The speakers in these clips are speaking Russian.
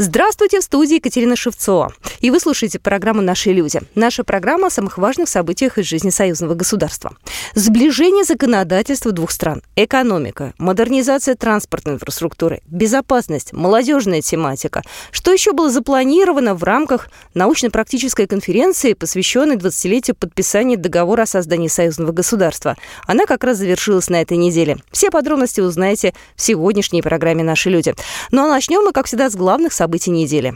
Здравствуйте, в студии Екатерина Шевцова. И вы слушаете программу «Наши люди». Наша программа о самых важных событиях из жизни союзного государства. Сближение законодательства двух стран, экономика, модернизация транспортной инфраструктуры, безопасность, молодежная тематика. Что еще было запланировано в рамках научно-практической конференции, посвященной 20-летию подписания договора о создании союзного государства. Она как раз завершилась на этой неделе. Все подробности узнаете в сегодняшней программе «Наши люди». Ну а начнем мы, как всегда, с главных событий событий недели.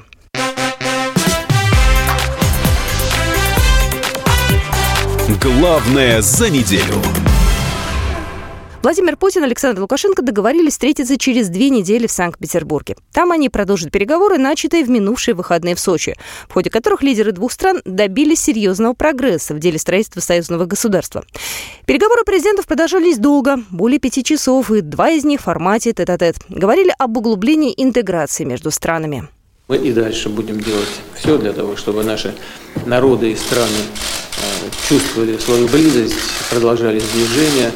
Главное за неделю. Владимир Путин и Александр Лукашенко договорились встретиться через две недели в Санкт-Петербурге. Там они продолжат переговоры, начатые в минувшие выходные в Сочи, в ходе которых лидеры двух стран добились серьезного прогресса в деле строительства союзного государства. Переговоры президентов продолжались долго, более пяти часов, и два из них в формате тет-а-тет. Говорили об углублении интеграции между странами. Мы и дальше будем делать все для того, чтобы наши народы и страны чувствовали свою близость, продолжали сближение,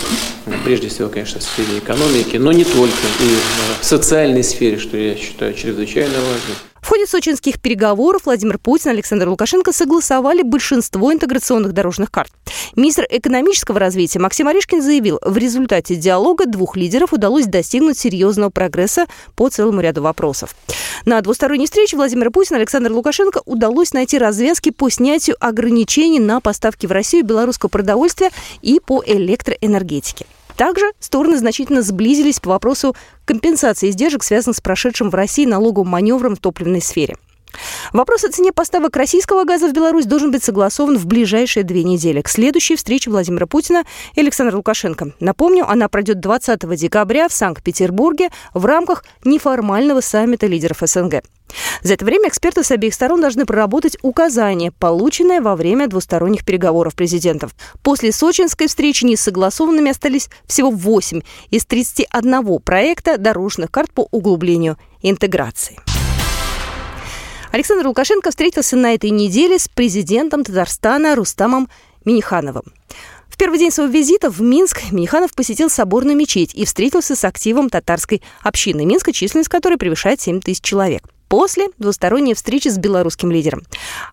прежде всего, конечно, в сфере экономики, но не только, и в социальной сфере, что я считаю чрезвычайно важным. В ходе сочинских переговоров Владимир Путин и Александр Лукашенко согласовали большинство интеграционных дорожных карт. Министр экономического развития Максим Орешкин заявил, в результате диалога двух лидеров удалось достигнуть серьезного прогресса по целому ряду вопросов. На двусторонней встрече Владимира Путина и Александра Лукашенко удалось найти развязки по снятию ограничений на поставки в Россию белорусского продовольствия и по электроэнергетике. Также стороны значительно сблизились по вопросу компенсации издержек, связанных с прошедшим в России налоговым маневром в топливной сфере. Вопрос о цене поставок российского газа в Беларусь должен быть согласован в ближайшие две недели, к следующей встрече Владимира Путина и Александра Лукашенко. Напомню, она пройдет 20 декабря в Санкт-Петербурге в рамках неформального саммита лидеров СНГ. За это время эксперты с обеих сторон должны проработать указания, полученные во время двусторонних переговоров президентов. После сочинской встречи несогласованными остались всего 8 из 31 проекта дорожных карт по углублению интеграции. Александр Лукашенко встретился на этой неделе с президентом Татарстана Рустамом Минихановым. В первый день своего визита в Минск Миниханов посетил соборную мечеть и встретился с активом татарской общины Минска, численность которой превышает 7 тысяч человек после двусторонней встречи с белорусским лидером.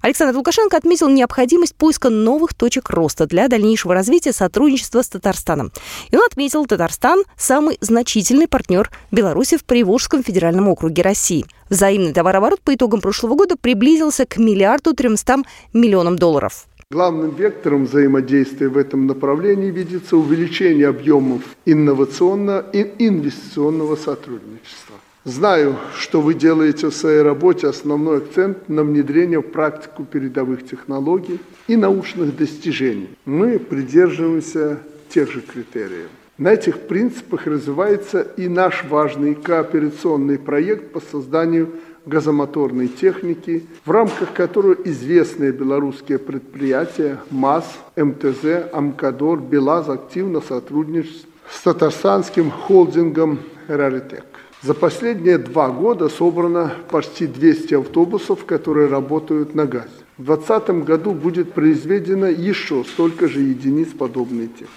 Александр Лукашенко отметил необходимость поиска новых точек роста для дальнейшего развития сотрудничества с Татарстаном. И он отметил, Татарстан – самый значительный партнер Беларуси в Приволжском федеральном округе России. Взаимный товарооборот по итогам прошлого года приблизился к миллиарду тремстам миллионам долларов. Главным вектором взаимодействия в этом направлении видится увеличение объемов инновационного и инвестиционного сотрудничества. Знаю, что вы делаете в своей работе основной акцент на внедрение в практику передовых технологий и научных достижений. Мы придерживаемся тех же критериев. На этих принципах развивается и наш важный кооперационный проект по созданию газомоторной техники, в рамках которой известные белорусские предприятия МАЗ, МТЗ, Амкадор, БелАЗ активно сотрудничают с татарстанским холдингом «Раритек». За последние два года собрано почти 200 автобусов, которые работают на газе. В 2020 году будет произведено еще столько же единиц подобной техники.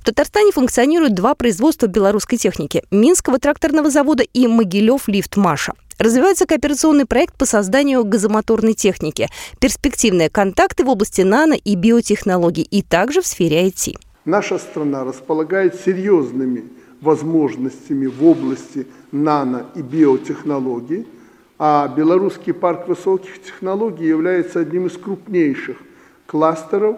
В Татарстане функционируют два производства белорусской техники – Минского тракторного завода и Могилев лифт Маша. Развивается кооперационный проект по созданию газомоторной техники, перспективные контакты в области нано- и биотехнологий и также в сфере IT. Наша страна располагает серьезными возможностями в области нано- и биотехнологий, а Белорусский парк высоких технологий является одним из крупнейших кластеров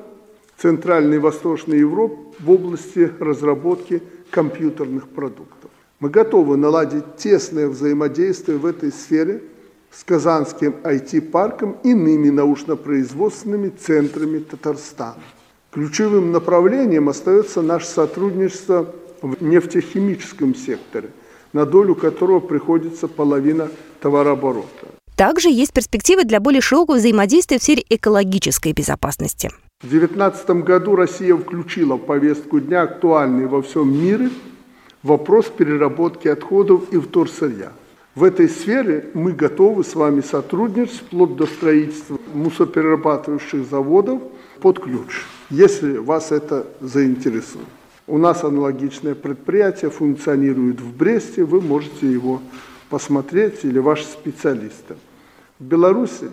Центральной и Восточной Европы в области разработки компьютерных продуктов. Мы готовы наладить тесное взаимодействие в этой сфере с Казанским IT-парком и иными научно-производственными центрами Татарстана. Ключевым направлением остается наше сотрудничество в нефтехимическом секторе, на долю которого приходится половина товарооборота. Также есть перспективы для более широкого взаимодействия в сфере экологической безопасности. В 2019 году Россия включила в повестку дня актуальный во всем мире вопрос переработки отходов и вторсырья. В этой сфере мы готовы с вами сотрудничать вплоть до строительства мусоперерабатывающих заводов под ключ, если вас это заинтересует. У нас аналогичное предприятие функционирует в Бресте, вы можете его посмотреть или ваши специалисты. В Беларуси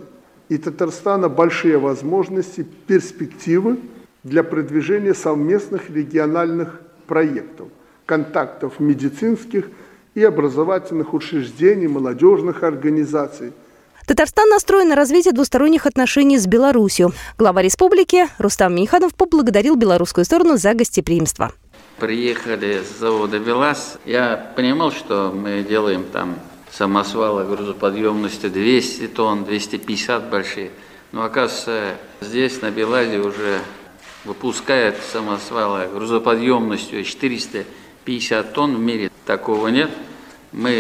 и Татарстана большие возможности, перспективы для продвижения совместных региональных проектов, контактов медицинских и образовательных учреждений, молодежных организаций – Татарстан настроен на развитие двусторонних отношений с Беларусью. Глава республики Рустам Миниханов поблагодарил белорусскую сторону за гостеприимство. Приехали с завода «ВелАЗ». Я понимал, что мы делаем там самосвалы грузоподъемностью 200 тонн, 250 большие. Но оказывается, здесь на Белазе уже выпускают самосвалы грузоподъемностью 450 тонн. В мире такого нет. Мы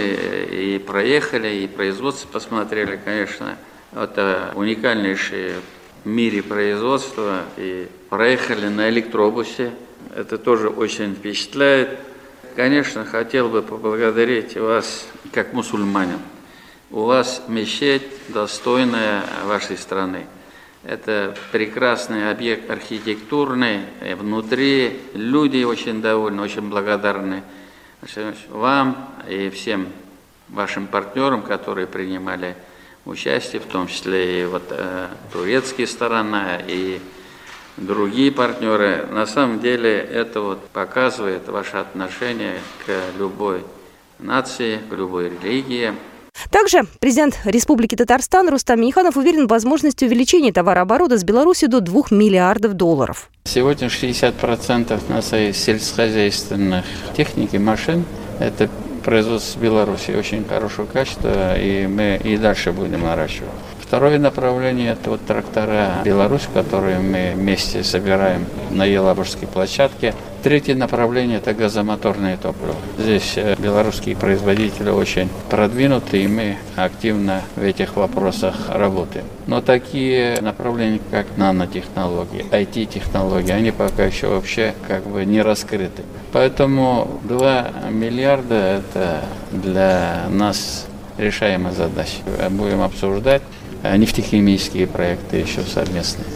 и проехали, и производство посмотрели, конечно. Это уникальнейшее в мире производство. И проехали на электробусе. Это тоже очень впечатляет. Конечно, хотел бы поблагодарить вас как мусульманин. У вас мечеть достойная вашей страны. Это прекрасный объект архитектурный, внутри люди очень довольны, очень благодарны вам и всем вашим партнерам, которые принимали участие, в том числе и вот э, турецкая сторона, и другие партнеры. На самом деле это вот показывает ваше отношение к любой нации, к любой религии. Также президент Республики Татарстан Рустам Миниханов уверен в возможности увеличения товарооборота с Беларусью до 2 миллиардов долларов. Сегодня 60% нашей сельскохозяйственных техники, машин – это производство Беларуси очень хорошего качества, и мы и дальше будем наращивать. Второе направление – это вот трактора Беларусь, которые мы вместе собираем на Елабужской площадке. Третье направление – это газомоторное топливо. Здесь э, белорусские производители очень продвинуты, и мы активно в этих вопросах работаем. Но такие направления, как нанотехнологии, IT-технологии, они пока еще вообще как бы не раскрыты. Поэтому 2 миллиарда – это для нас решаемая задача. Будем обсуждать нефтехимические проекты еще совместные.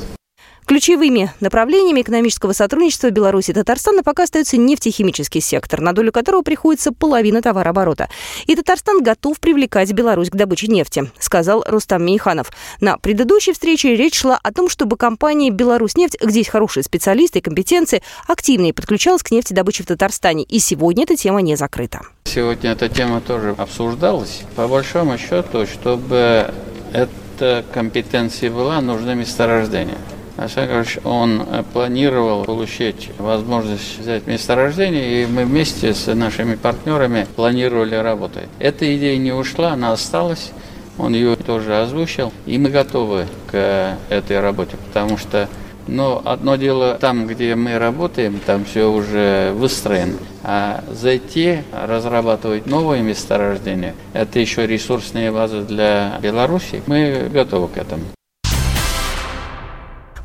Ключевыми направлениями экономического сотрудничества Беларуси и Татарстана пока остается нефтехимический сектор, на долю которого приходится половина товарооборота. И Татарстан готов привлекать Беларусь к добыче нефти, сказал Рустам Мейханов. На предыдущей встрече речь шла о том, чтобы компания «Беларусьнефть», где есть хорошие специалисты и компетенции, активнее подключалась к нефтедобыче в Татарстане. И сегодня эта тема не закрыта. Сегодня эта тема тоже обсуждалась. По большому счету, чтобы это эта компетенция была, нужны месторождения. Александр он э, планировал получить возможность взять месторождение, и мы вместе с нашими партнерами планировали работать. Эта идея не ушла, она осталась, он ее тоже озвучил, и мы готовы к этой работе, потому что но одно дело там, где мы работаем, там все уже выстроено. А зайти, разрабатывать новые месторождения, это еще ресурсные базы для Беларуси. Мы готовы к этому.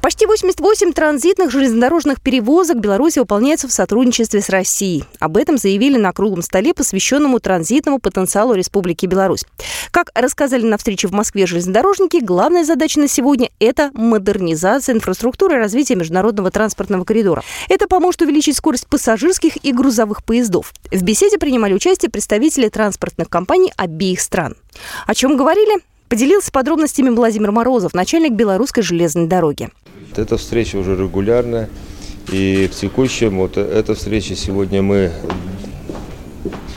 Почти 88 транзитных железнодорожных перевозок Беларуси выполняется в сотрудничестве с Россией. Об этом заявили на круглом столе, посвященному транзитному потенциалу Республики Беларусь. Как рассказали на встрече в Москве железнодорожники, главная задача на сегодня – это модернизация инфраструктуры и развитие международного транспортного коридора. Это поможет увеличить скорость пассажирских и грузовых поездов. В беседе принимали участие представители транспортных компаний обеих стран. О чем говорили? Поделился подробностями Владимир Морозов, начальник белорусской железной дороги. Эта встреча уже регулярная. И в текущем, вот эта встреча сегодня мы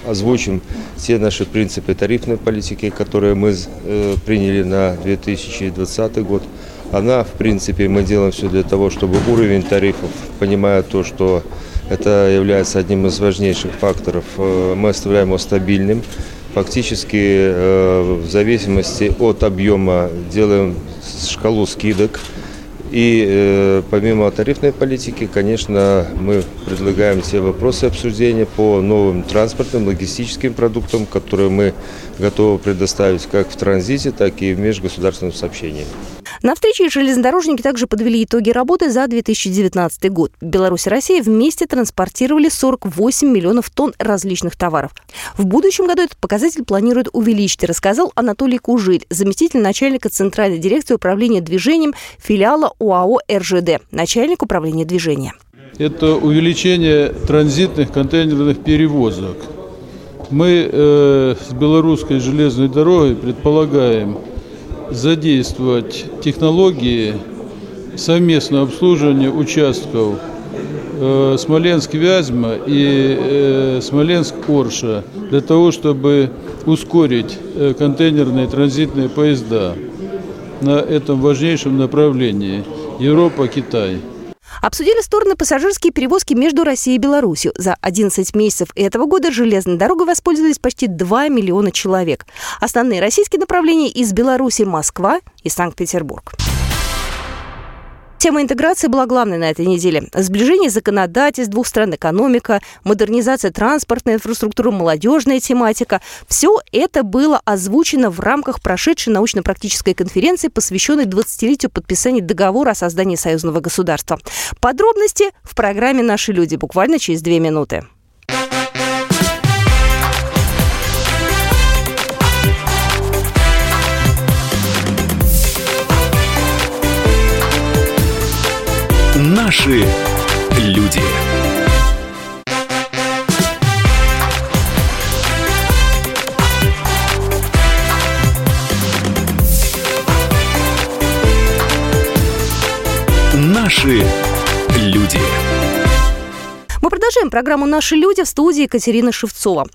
озвучим все наши принципы тарифной политики, которые мы э, приняли на 2020 год. Она, в принципе, мы делаем все для того, чтобы уровень тарифов, понимая то, что это является одним из важнейших факторов, э, мы оставляем его стабильным. Фактически, э, в зависимости от объема делаем шкалу скидок – и э, помимо тарифной политики, конечно, мы предлагаем все вопросы обсуждения по новым транспортным, логистическим продуктам, которые мы готовы предоставить как в транзите, так и в межгосударственном сообщении. На встрече железнодорожники также подвели итоги работы за 2019 год. Беларусь и Россия вместе транспортировали 48 миллионов тонн различных товаров. В будущем году этот показатель планируют увеличить, рассказал Анатолий Кужель, заместитель начальника Центральной дирекции управления движением филиала УАО РЖД, начальник управления движения. это увеличение транзитных контейнерных перевозок. Мы э, с белорусской железной дорогой предполагаем задействовать технологии совместного обслуживания участков э, Смоленск-Вязьма и э, Смоленск-Орша для того, чтобы ускорить э, контейнерные транзитные поезда на этом важнейшем направлении Европа-Китай. Обсудили стороны пассажирские перевозки между Россией и Беларусью. За 11 месяцев этого года железной дорогой воспользовались почти 2 миллиона человек. Основные российские направления из Беларуси – Москва и Санкт-Петербург. Тема интеграции была главной на этой неделе. Сближение законодательств двух стран, экономика, модернизация транспортной инфраструктуры, молодежная тематика. Все это было озвучено в рамках прошедшей научно-практической конференции, посвященной 20-летию подписания договора о создании союзного государства. Подробности в программе «Наши люди» буквально через две минуты. Наши люди. Наши люди. Мы продолжаем программу «Наши люди» в студии Екатерина Шевцова.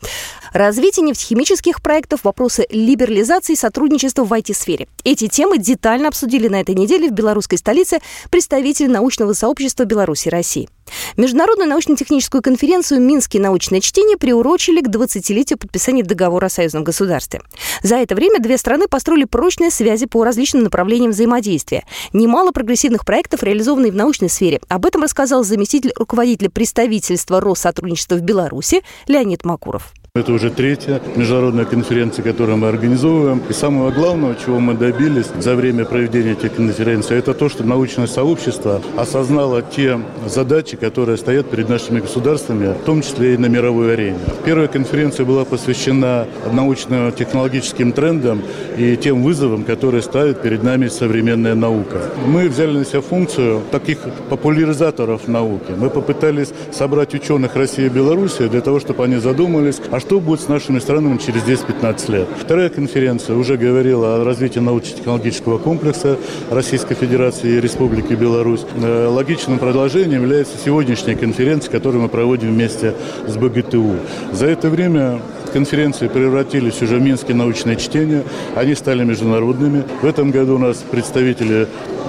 Развитие нефтехимических проектов, вопросы либерализации и сотрудничества в IT-сфере. Эти темы детально обсудили на этой неделе в белорусской столице представители научного сообщества Беларуси и России. Международную научно-техническую конференцию «Минские научные чтения» приурочили к 20-летию подписания договора о союзном государстве. За это время две страны построили прочные связи по различным направлениям взаимодействия. Немало прогрессивных проектов реализованы в научной сфере. Об этом рассказал заместитель руководителя представительства Россотрудничества в Беларуси Леонид Макуров. Это уже третья международная конференция, которую мы организовываем. И самого главного, чего мы добились за время проведения этих конференций, это то, что научное сообщество осознало те задачи, которые стоят перед нашими государствами, в том числе и на мировой арене. Первая конференция была посвящена научно-технологическим трендам и тем вызовам, которые ставит перед нами современная наука. Мы взяли на себя функцию таких популяризаторов науки. Мы попытались собрать ученых России и Беларуси для того, чтобы они задумались, а что будет с нашими странами через 10-15 лет. Вторая конференция уже говорила о развитии научно-технологического комплекса Российской Федерации и Республики Беларусь. Э, логичным продолжением является сегодняшняя конференция, которую мы проводим вместе с БГТУ. За это время конференции превратились уже в Минские научные чтения. Они стали международными. В этом году у нас представители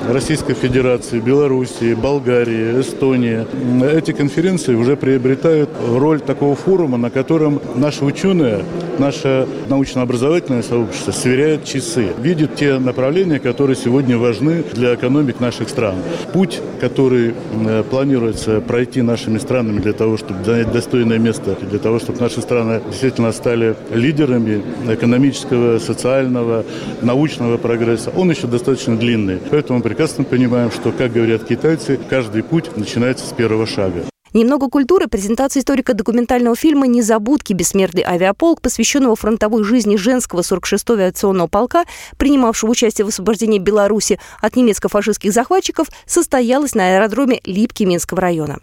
Российской Федерации, Белоруссии, Болгарии, Эстонии. Эти конференции уже приобретают роль такого форума, на котором наши ученые, наше научно-образовательное сообщество сверяет часы, видит те направления, которые сегодня важны для экономик наших стран. Путь, который э, планируется пройти нашими странами для того, чтобы занять достойное место, для того, чтобы наши страны действительно стали лидерами экономического, социального, научного прогресса, он еще достаточно длинный. Поэтому прекрасно понимаем, что, как говорят китайцы, каждый путь начинается с первого шага. Немного культуры. Презентация историко-документального фильма «Незабудки. Бессмертный авиаполк», посвященного фронтовой жизни женского 46-го авиационного полка, принимавшего участие в освобождении Беларуси от немецко-фашистских захватчиков, состоялась на аэродроме Липки Минского района.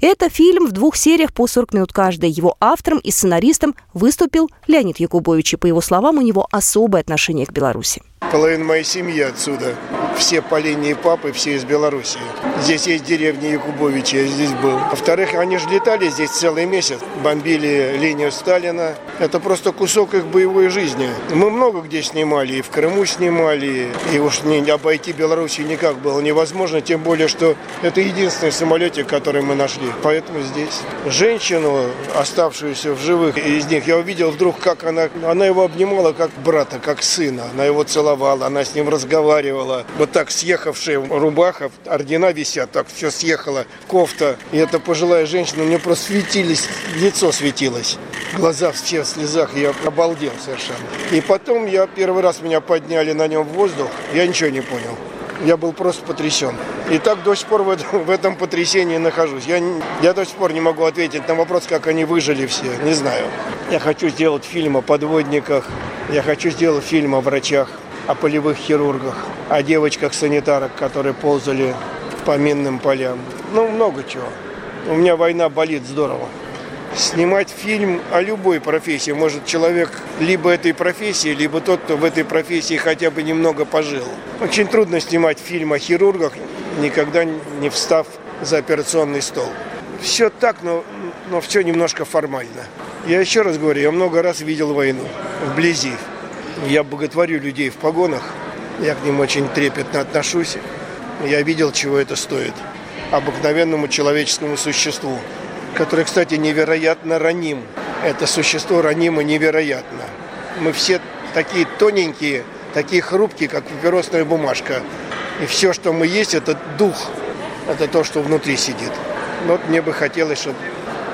Это фильм в двух сериях по 40 минут каждая. Его автором и сценаристом выступил Леонид Якубович, и, по его словам, у него особое отношение к Беларуси. Половина моей семьи отсюда. Все по линии папы, все из Беларуси. Здесь есть деревня Якубовича, я здесь был. Во-вторых, они же летали здесь целый месяц. Бомбили линию Сталина. Это просто кусок их боевой жизни. Мы много где снимали. И в Крыму снимали. И уж не обойти Беларуси никак было невозможно. Тем более, что это единственный самолетик, который мы нашли. Поэтому здесь. Женщину, оставшуюся в живых из них, я увидел вдруг, как она, она его обнимала как брата, как сына. Она его целовала, она с ним разговаривала. Вот так съехавшая рубаха, ордена висят, так все съехало, кофта. И эта пожилая женщина, у нее просто светились, лицо светилось. Глаза все в слезах, я обалдел совершенно. И потом я первый раз меня подняли на нем в воздух, я ничего не понял. Я был просто потрясен. И так до сих пор в этом, в этом потрясении нахожусь. Я, я до сих пор не могу ответить на вопрос, как они выжили все. Не знаю. Я хочу сделать фильм о подводниках. Я хочу сделать фильм о врачах о полевых хирургах, о девочках-санитарок, которые ползали по минным полям. Ну, много чего. У меня война болит здорово. Снимать фильм о любой профессии может человек либо этой профессии, либо тот, кто в этой профессии хотя бы немного пожил. Очень трудно снимать фильм о хирургах, никогда не встав за операционный стол. Все так, но, но все немножко формально. Я еще раз говорю, я много раз видел войну вблизи. Я боготворю людей в погонах, я к ним очень трепетно отношусь. Я видел, чего это стоит. Обыкновенному человеческому существу, которое, кстати, невероятно раним. Это существо ранимо невероятно. Мы все такие тоненькие, такие хрупкие, как папиросная бумажка. И все, что мы есть, это дух. Это то, что внутри сидит. Вот мне бы хотелось, чтобы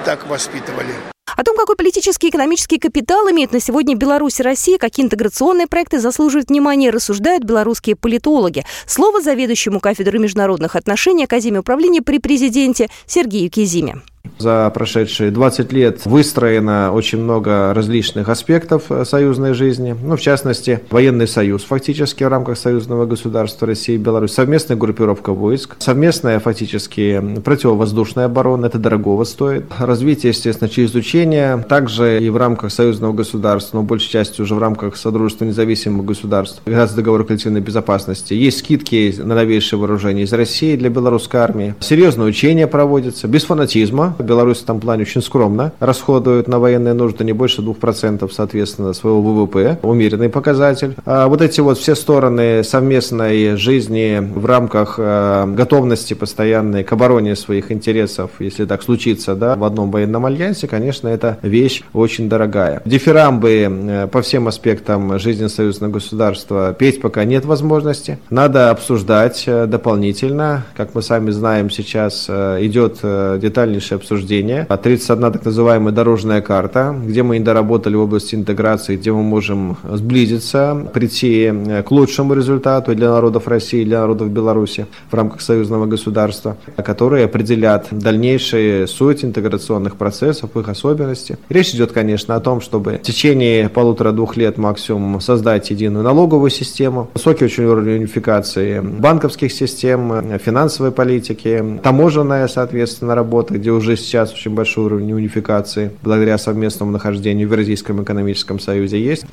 так воспитывали. О том, какой политический и экономический капитал имеет на сегодня Беларусь и Россия, какие интеграционные проекты заслуживают внимания, рассуждают белорусские политологи. Слово заведующему кафедрой международных отношений Академии управления при президенте Сергею Кизиме. За прошедшие 20 лет выстроено очень много различных аспектов э, союзной жизни. Ну, в частности, военный союз фактически в рамках союзного государства России и Беларусь, совместная группировка войск, совместная фактически противовоздушная оборона, это дорогого стоит. Развитие, естественно, через учение, также и в рамках союзного государства, но большей части уже в рамках Содружества независимых государств, государств договора коллективной безопасности. Есть скидки на новейшее вооружение из России для белорусской армии. Серьезное учение проводится, без фанатизма, Беларусь в этом плане очень скромно расходует на военные нужды не больше 2%, соответственно, своего ВВП. Умеренный показатель. А вот эти вот все стороны совместной жизни в рамках э, готовности постоянной к обороне своих интересов, если так случится, да, в одном военном альянсе, конечно, это вещь очень дорогая. Дифирамбы э, по всем аспектам жизни союзного государства петь пока нет возможности. Надо обсуждать э, дополнительно. Как мы сами знаем, сейчас идет детальнейшее обсуждения. 31 так называемая дорожная карта, где мы не доработали в области интеграции, где мы можем сблизиться, прийти э, к лучшему результату для народов России, для народов Беларуси в рамках союзного государства, которые определят дальнейшие суть интеграционных процессов, их особенности. Речь идет, конечно, о том, чтобы в течение полутора-двух лет максимум создать единую налоговую систему, высокий очень уровень унификации банковских систем, финансовой политики, таможенная, соответственно, работа, где уже уже сейчас очень большой уровень унификации благодаря совместному нахождению в Евразийском экономическом союзе есть.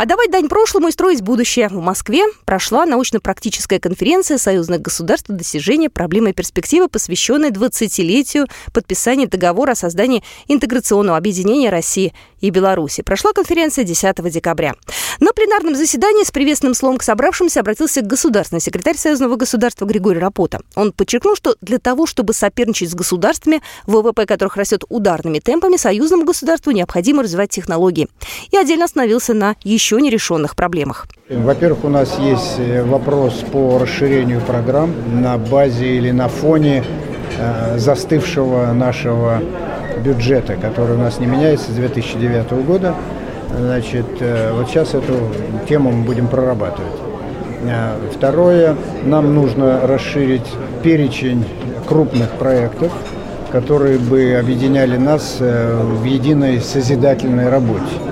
А давать дань прошлому и строить будущее. В Москве прошла научно-практическая конференция союзных государств достижения проблемы и перспективы, посвященная 20-летию подписания договора о создании интеграционного объединения России и Беларуси. Прошла конференция 10 декабря. На пленарном заседании с приветственным словом к собравшимся обратился государственный секретарь Союзного государства Григорий Рапота. Он подчеркнул, что для того, чтобы соперничать с государствами, ВВП которых растет ударными темпами, союзному государству необходимо развивать технологии. И отдельно остановился на еще еще нерешенных проблемах. Во-первых, у нас есть э, вопрос по расширению программ на базе или на фоне э, застывшего нашего бюджета, который у нас не меняется с 2009 года. Значит, э, вот сейчас эту тему мы будем прорабатывать. Второе, нам нужно расширить перечень крупных проектов, которые бы объединяли нас в единой созидательной работе.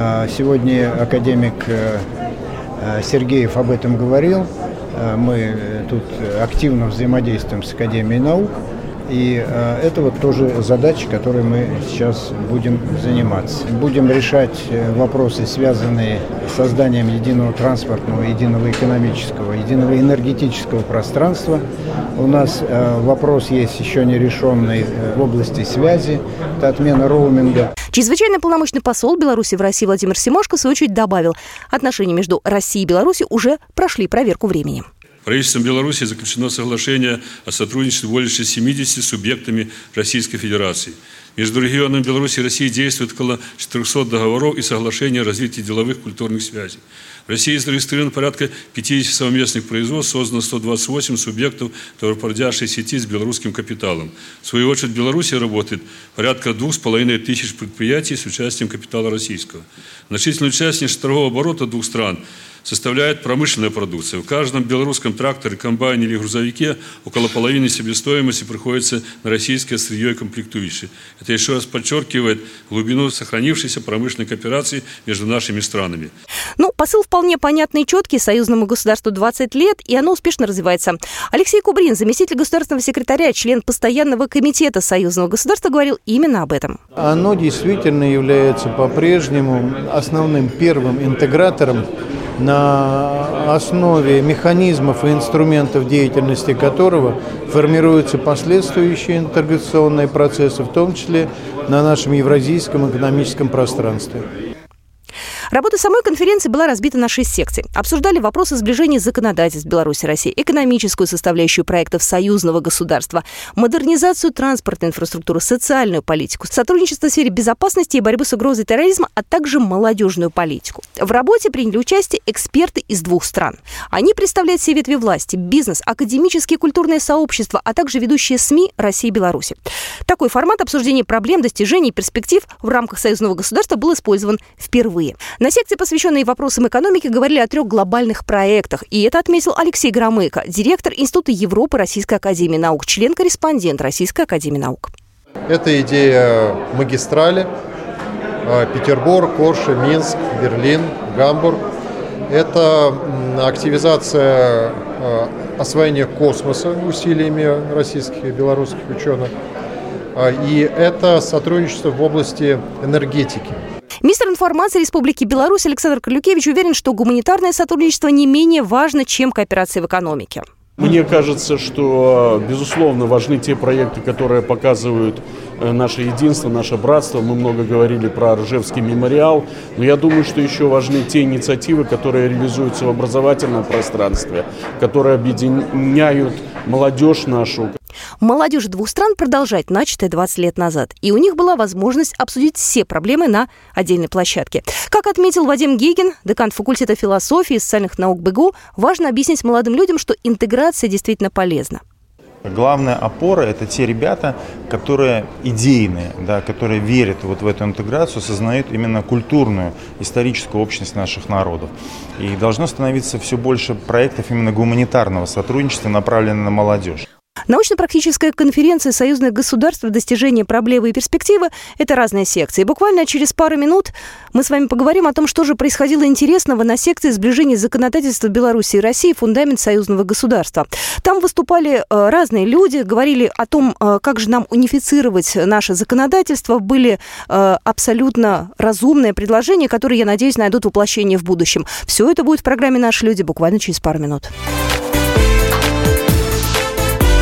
А, сегодня академик э, э, Сергеев об этом говорил. Э, мы тут активно взаимодействуем с Академией наук. И э, это вот тоже задача, которой мы сейчас будем заниматься. Будем решать вопросы, связанные с созданием единого транспортного, единого экономического, единого энергетического пространства. У нас э, вопрос есть еще не решенный в области связи, это отмена роуминга. Чрезвычайный полномочный посол Беларуси в России Владимир Симошко, в свою очередь, добавил, отношения между Россией и Беларусью уже прошли проверку временем. Правительством Беларуси заключено соглашение о сотрудничестве более чем 70 субъектами Российской Федерации. Между регионами Беларуси и России действует около 400 договоров и соглашений о развитии деловых культурных связей. В России зарегистрировано порядка 50 совместных производств, создано 128 субъектов товаропроводящей сети с белорусским капиталом. В свою очередь в Беларуси работает порядка 2,5 тысяч предприятий с участием капитала российского. Значительную часть торгового оборота двух стран составляет промышленная продукция. В каждом белорусском тракторе, комбайне или грузовике около половины себестоимости приходится на российское сырье и комплектующие. Это еще раз подчеркивает глубину сохранившейся промышленной кооперации между нашими странами. Ну, посыл вполне понятный и четкий. Союзному государству 20 лет, и оно успешно развивается. Алексей Кубрин, заместитель государственного секретаря, член постоянного комитета Союзного государства, говорил именно об этом. Оно действительно является по-прежнему основным первым интегратором на основе механизмов и инструментов деятельности которого формируются последующие интеграционные процессы, в том числе на нашем евразийском экономическом пространстве. Работа самой конференции была разбита на шесть секций. Обсуждали вопросы сближения законодательств Беларуси и России, экономическую составляющую проектов союзного государства, модернизацию транспортной инфраструктуры, социальную политику, сотрудничество в сфере безопасности и борьбы с угрозой терроризма, а также молодежную политику. В работе приняли участие эксперты из двух стран. Они представляют все ветви власти, бизнес, академические и культурные сообщества, а также ведущие СМИ России и Беларуси. Такой формат обсуждения проблем, достижений и перспектив в рамках союзного государства был использован впервые. На секции, посвященной вопросам экономики, говорили о трех глобальных проектах. И это отметил Алексей Громыко, директор Института Европы Российской Академии Наук, член-корреспондент Российской Академии Наук. Это идея магистрали а, Петербург, Корша, Минск, Берлин, Гамбург. Это активизация а, освоения космоса усилиями российских и белорусских ученых. А, и это сотрудничество в области энергетики. Министр информации Республики Беларусь Александр Крюкевич уверен, что гуманитарное сотрудничество не менее важно, чем кооперация в экономике. Мне кажется, что, безусловно, важны те проекты, которые показывают э, наше единство, наше братство. Мы много говорили про Ржевский мемориал, но я думаю, что еще важны те инициативы, которые реализуются в образовательном пространстве, которые объединяют молодежь нашу, Молодежь двух стран продолжает начатое 20 лет назад. И у них была возможность обсудить все проблемы на отдельной площадке. Как отметил Вадим Гейген, декан факультета философии и социальных наук БГУ, важно объяснить молодым людям, что интеграция действительно полезна. Главная опора – это те ребята, которые идейные, да, которые верят вот в эту интеграцию, осознают именно культурную, историческую общность наших народов. И должно становиться все больше проектов именно гуманитарного сотрудничества, направленных на молодежь. Научно-практическая конференция союзных государств «Достижение проблемы и перспективы» — это разные секции. Буквально через пару минут мы с вами поговорим о том, что же происходило интересного на секции сближения законодательства Беларуси и России «Фундамент союзного государства». Там выступали э, разные люди, говорили о том, э, как же нам унифицировать наше законодательство. Были э, абсолютно разумные предложения, которые, я надеюсь, найдут воплощение в будущем. Все это будет в программе «Наши люди» буквально через пару минут.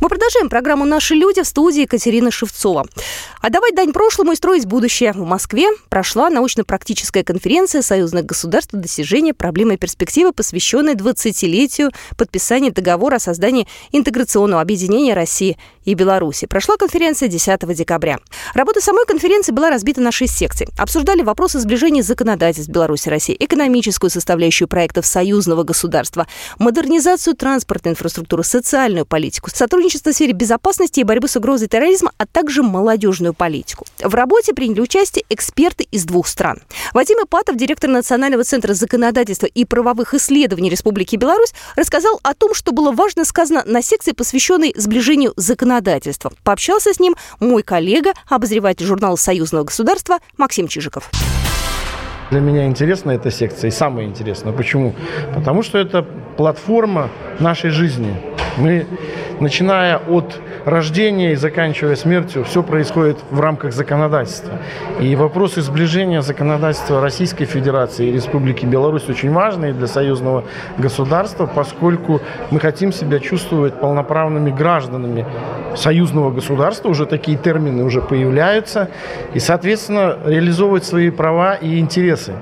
Мы продолжаем программу «Наши люди» в студии Екатерина Шевцова. А давать дань прошлому и строить будущее. В Москве прошла научно-практическая конференция союзных государств достижения проблемы и перспективы, посвященная 20-летию подписания договора о создании интеграционного объединения России и Беларуси. Прошла конференция 10 декабря. Работа самой конференции была разбита на шесть секций. Обсуждали вопросы сближения законодательств Беларуси и России, экономическую составляющую проектов союзного государства, модернизацию транспортной инфраструктуры, социальную политику, сотрудничество в сфере безопасности и борьбы с угрозой терроризма, а также молодежную политику. В работе приняли участие эксперты из двух стран. Вадим Ипатов, директор Национального центра законодательства и правовых исследований Республики Беларусь, рассказал о том, что было важно сказано на секции, посвященной сближению законодательства. Пообщался с ним мой коллега, обозреватель журнала «Союзного государства» Максим Чижиков. Для меня интересна эта секция, и самое интересное. Почему? Потому что это платформа нашей жизни. Мы, начиная от рождения и заканчивая смертью, все происходит в рамках законодательства. И вопросы сближения законодательства Российской Федерации и Республики Беларусь очень важные для союзного государства, поскольку мы хотим себя чувствовать полноправными гражданами союзного государства, уже такие термины уже появляются, и, соответственно, реализовывать свои права и интересы.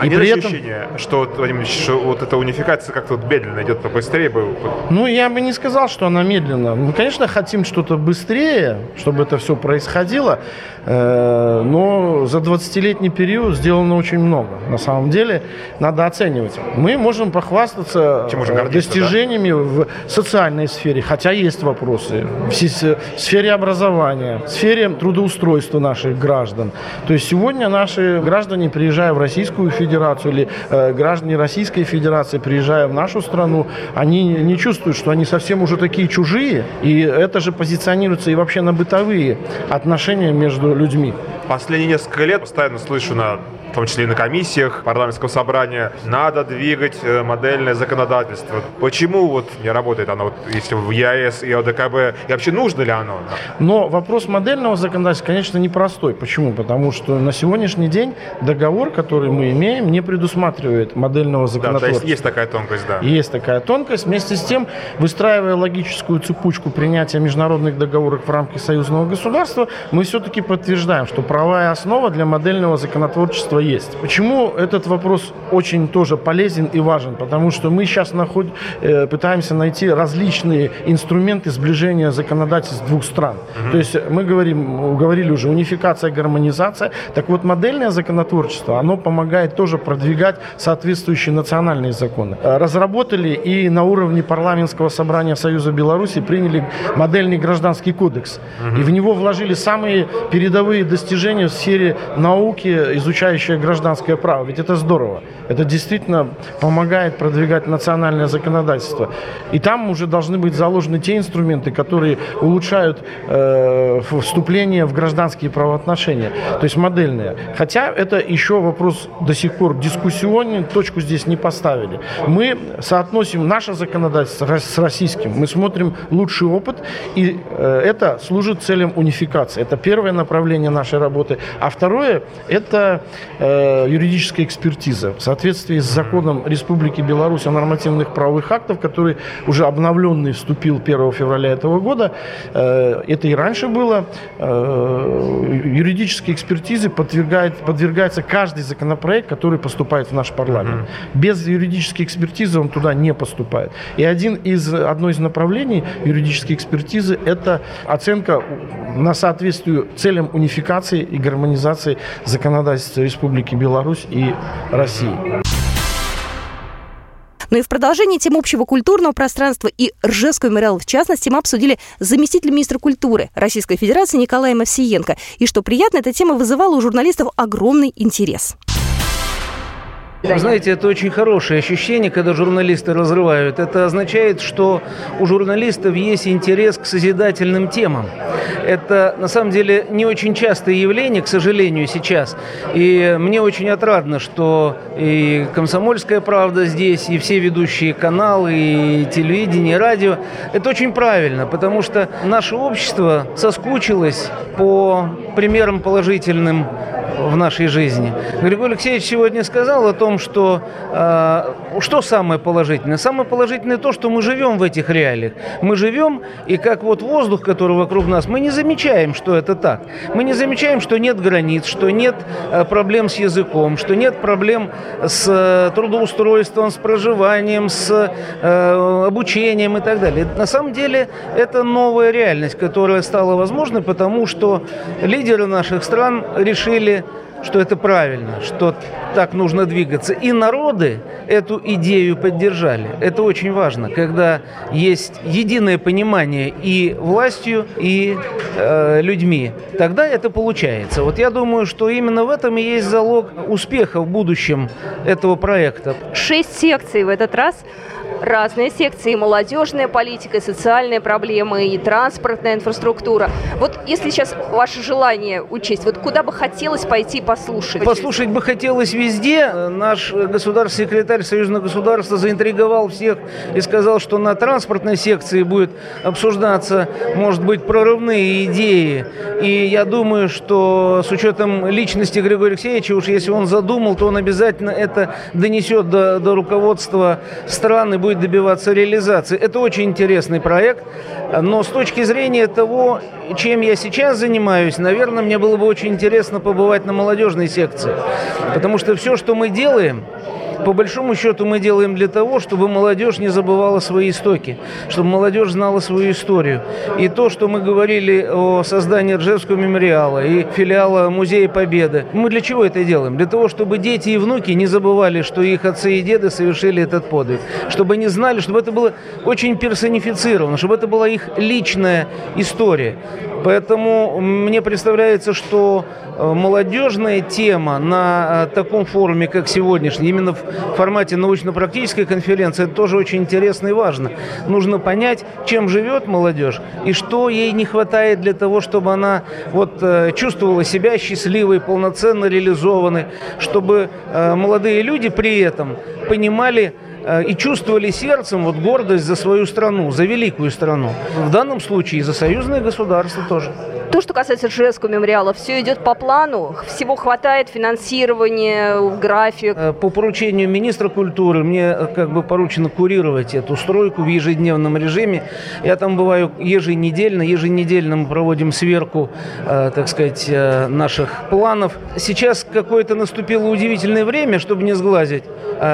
А и нет при ощущения, этом... что, Владимир Ильич, что вот эта унификация как-то вот медленно идет, побыстрее бы? Ну, я бы не не сказал, что она медленно. Мы, конечно, хотим что-то быстрее, чтобы это все происходило, э, но за 20-летний период сделано очень много. На самом деле, надо оценивать. Мы можем похвастаться можем достижениями да? в социальной сфере, хотя есть вопросы. В сфере образования, в сфере трудоустройства наших граждан. То есть сегодня наши граждане, приезжая в Российскую Федерацию или э, граждане Российской Федерации, приезжая в нашу страну, они не чувствуют, что они совсем уже такие чужие, и это же позиционируется и вообще на бытовые отношения между людьми. Последние несколько лет постоянно слышу на в том числе и на комиссиях парламентского собрания, надо двигать э, модельное законодательство. Почему вот не работает оно, вот, если в ЕАЭС и ОДКБ, и вообще нужно ли оно? Но вопрос модельного законодательства, конечно, непростой. Почему? Потому что на сегодняшний день договор, который мы имеем, не предусматривает модельного законодательства. Да, то есть есть такая тонкость, да. Есть такая тонкость. Вместе с тем, выстраивая логическую цепочку принятия международных договоров в рамках союзного государства, мы все-таки подтверждаем, что правовая основа для модельного законотворчества есть. Почему этот вопрос очень тоже полезен и важен? Потому что мы сейчас наход... Э, пытаемся найти различные инструменты сближения законодательств двух стран. Угу. То есть мы говорим, говорили уже, унификация, гармонизация. Так вот, модельное законотворчество, оно помогает тоже продвигать соответствующие национальные законы. Э, разработали и на уровне парламентского собрания Союза Беларуси приняли модельный гражданский кодекс. Угу. И в него вложили самые передовые достижения в сфере науки, изучающей действующее гражданское право. Ведь это здорово. Это действительно помогает продвигать национальное законодательство. И там уже должны быть заложены те инструменты, которые улучшают э, вступление в гражданские правоотношения. То есть модельные. Хотя это еще вопрос до сих пор дискуссионный, точку здесь не поставили. Мы соотносим наше законодательство с российским. Мы смотрим лучший опыт, и э, это служит целям унификации. Это первое направление нашей работы. А второе – это Э, юридическая экспертиза в соответствии с законом Республики Беларусь о нормативных правовых актов, который уже обновленный вступил 1 февраля этого года. Э, это и раньше было. Э, юридической экспертизе подвергает, подвергается каждый законопроект, который поступает в наш парламент. Без юридической экспертизы он туда не поступает. И один из, одно из направлений юридической экспертизы – это оценка на соответствие целям унификации и гармонизации законодательства Республики Республики Беларусь и России. Но ну и в продолжении тем общего культурного пространства и Ржевского мемориала в частности мы обсудили заместитель министра культуры Российской Федерации Николая Мовсиенко. И что приятно, эта тема вызывала у журналистов огромный интерес. Вы знаете, это очень хорошее ощущение, когда журналисты разрывают. Это означает, что у журналистов есть интерес к созидательным темам. Это, на самом деле, не очень частое явление, к сожалению, сейчас. И мне очень отрадно, что и «Комсомольская правда» здесь, и все ведущие каналы, и телевидение, и радио. Это очень правильно, потому что наше общество соскучилось по примерам положительным в нашей жизни. Григорий Алексеевич сегодня сказал о том, что э, что самое положительное? Самое положительное то, что мы живем в этих реалиях. Мы живем, и как вот воздух, который вокруг нас, мы не замечаем, что это так. Мы не замечаем, что нет границ, что нет э, проблем с языком, что нет проблем с э, трудоустройством, с проживанием, с э, обучением и так далее. На самом деле это новая реальность, которая стала возможной, потому что лидеры наших стран решили что это правильно, что так нужно двигаться. И народы эту идею поддержали. Это очень важно, когда есть единое понимание и властью, и э, людьми. Тогда это получается. Вот я думаю, что именно в этом и есть залог успеха в будущем этого проекта. Шесть секций в этот раз разные секции, и молодежная политика, и социальные проблемы, и транспортная инфраструктура. Вот если сейчас ваше желание учесть, вот куда бы хотелось пойти послушать? Послушать бы хотелось везде. Наш государственный секретарь Союзного государства заинтриговал всех и сказал, что на транспортной секции будет обсуждаться, может быть, прорывные идеи. И я думаю, что с учетом личности Григория Алексеевича, уж если он задумал, то он обязательно это донесет до, до руководства страны, будет будет добиваться реализации. Это очень интересный проект, но с точки зрения того, чем я сейчас занимаюсь, наверное, мне было бы очень интересно побывать на молодежной секции. Потому что все, что мы делаем, По большому счету мы делаем для того, чтобы молодежь не забывала свои истоки, чтобы молодежь знала свою историю. И то, что мы говорили о создании Ржевского мемориала и филиала Музея Победы, мы для чего это делаем? Для того, чтобы дети и внуки не забывали, что их отцы и деды совершили этот подвиг. Чтобы они знали, чтобы это было очень персонифицировано, чтобы это была их личная история. Поэтому мне представляется, что э, молодежная тема на э, таком форуме, как сегодняшний, именно в формате научно-практической конференции, это тоже очень интересно и важно. Нужно понять, чем живет молодежь и что ей не хватает для того, чтобы она вот, э, чувствовала себя счастливой, полноценно реализованной, чтобы молодые люди при этом понимали, Э, и чувствовали сердцем вот гордость за свою страну, за великую страну. В данном случае и за союзное государство тоже. То, что касается Ржевского мемориала, все идет по плану, всего хватает, финансирование, график. Э, по поручению министра культуры мне э, как бы поручено курировать эту стройку в ежедневном режиме. Я там бываю еженедельно, еженедельно мы проводим сверку, так сказать, наших планов. Сейчас какое-то наступило удивительное время, чтобы не сглазить.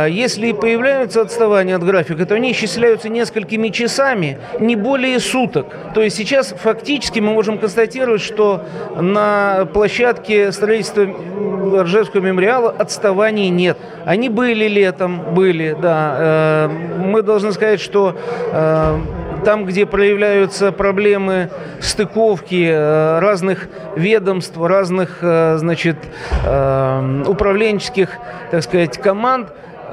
Если появляются отставание от графика, то они исчисляются несколькими часами, не более суток. То есть сейчас фактически мы можем констатировать, что на площадке строительства Ржевского мемориала отставаний нет. Они были летом, были, да. Э, мы должны сказать, что э, там, где проявляются проблемы стыковки э, разных ведомств, разных, значит, управленческих, так сказать, команд,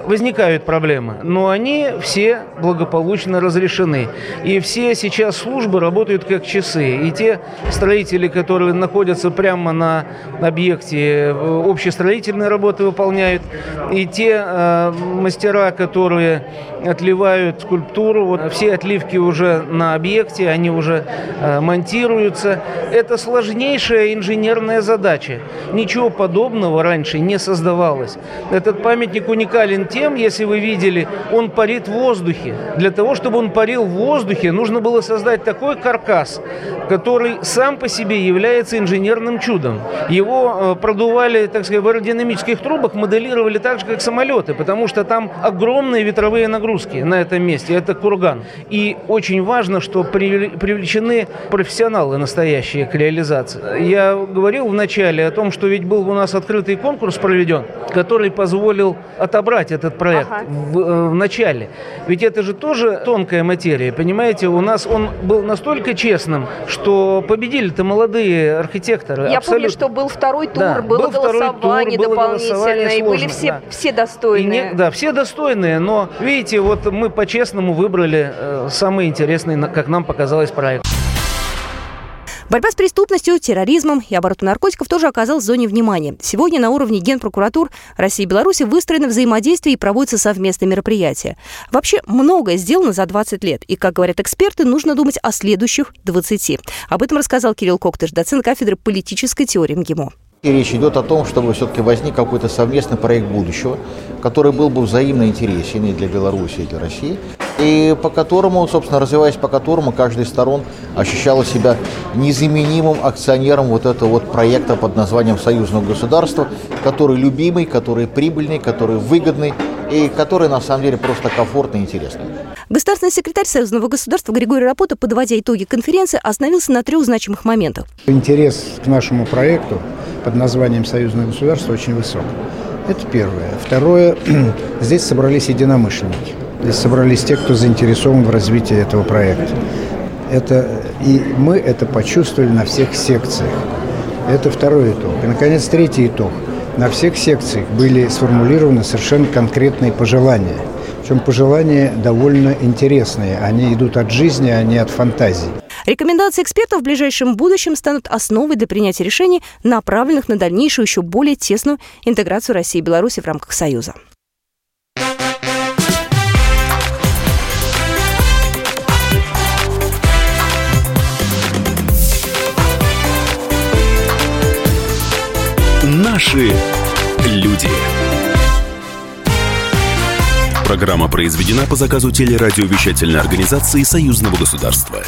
возникают проблемы, но они все благополучно разрешены. И все сейчас службы работают как часы. И те строители, которые находятся прямо на объекте, э, общестроительные работы выполняют, и те э, мастера, которые отливают скульптуру, вот все отливки уже на объекте, они уже э, монтируются. Это сложнейшая инженерная задача. Ничего подобного раньше не создавалось. Этот памятник уникален тем, если вы видели, он парит в воздухе. Для того, чтобы он парил в воздухе, нужно было создать такой каркас, который сам по себе является инженерным чудом. Его э, продували, так сказать, в аэродинамических трубах, моделировали так же, как самолеты, потому что там огромные ветровые нагрузки на этом месте. Это курган. И очень важно, что привлечены профессионалы настоящие к реализации. Я говорил в начале о том, что ведь был у нас открытый конкурс проведен, который позволил отобрать это этот проект ага. в, э, в начале. Ведь это же тоже тонкая материя, понимаете? У нас он был настолько честным, что победили-то молодые архитекторы. Я абсолютно. помню, что был второй тур, да, было был голосование тур, было дополнительное, и были все, да. все достойные. не, да, все достойные, но, видите, вот мы по-честному выбрали э, самый интересный, как нам показалось, проект. Борьба с преступностью, терроризмом и оборотом наркотиков тоже оказалась в зоне внимания. Сегодня на уровне Генпрокуратур России и Беларуси выстроено взаимодействие и проводятся совместные мероприятия. Вообще многое сделано за 20 лет. И, как говорят эксперты, нужно думать о следующих 20. Об этом рассказал Кирилл Коктыш, доцент кафедры политической теории МГИМО. И речь идет о том, чтобы все-таки возник какой-то совместный проект будущего, который был бы взаимно интересен и для Беларуси, и для России, и по которому, собственно, развиваясь по которому, каждая из сторон ощущала себя незаменимым акционером вот этого вот проекта под названием «Союзного государства», который любимый, который прибыльный, который выгодный и который, на самом деле, просто комфортный и интересный. Государственный секретарь Союзного государства Григорий Рапота, подводя итоги конференции, остановился на трех значимых моментах. Интерес к нашему проекту под названием «Союзное государство» очень высок. Это первое. Второе, здесь собрались единомышленники. Здесь собрались те, кто заинтересован в развитии этого проекта. Это, и мы это почувствовали на всех секциях. Это второй итог. И, наконец, третий итог. На всех секциях были сформулированы совершенно конкретные пожелания. Причем пожелания довольно интересные. Они идут от жизни, а не от фантазии. Рекомендации экспертов в ближайшем будущем станут основой для принятия решений, направленных на дальнейшую еще более тесную интеграцию России и Беларуси в рамках Союза. Наши люди. Программа произведена по заказу телерадиовещательной организации Союзного государства.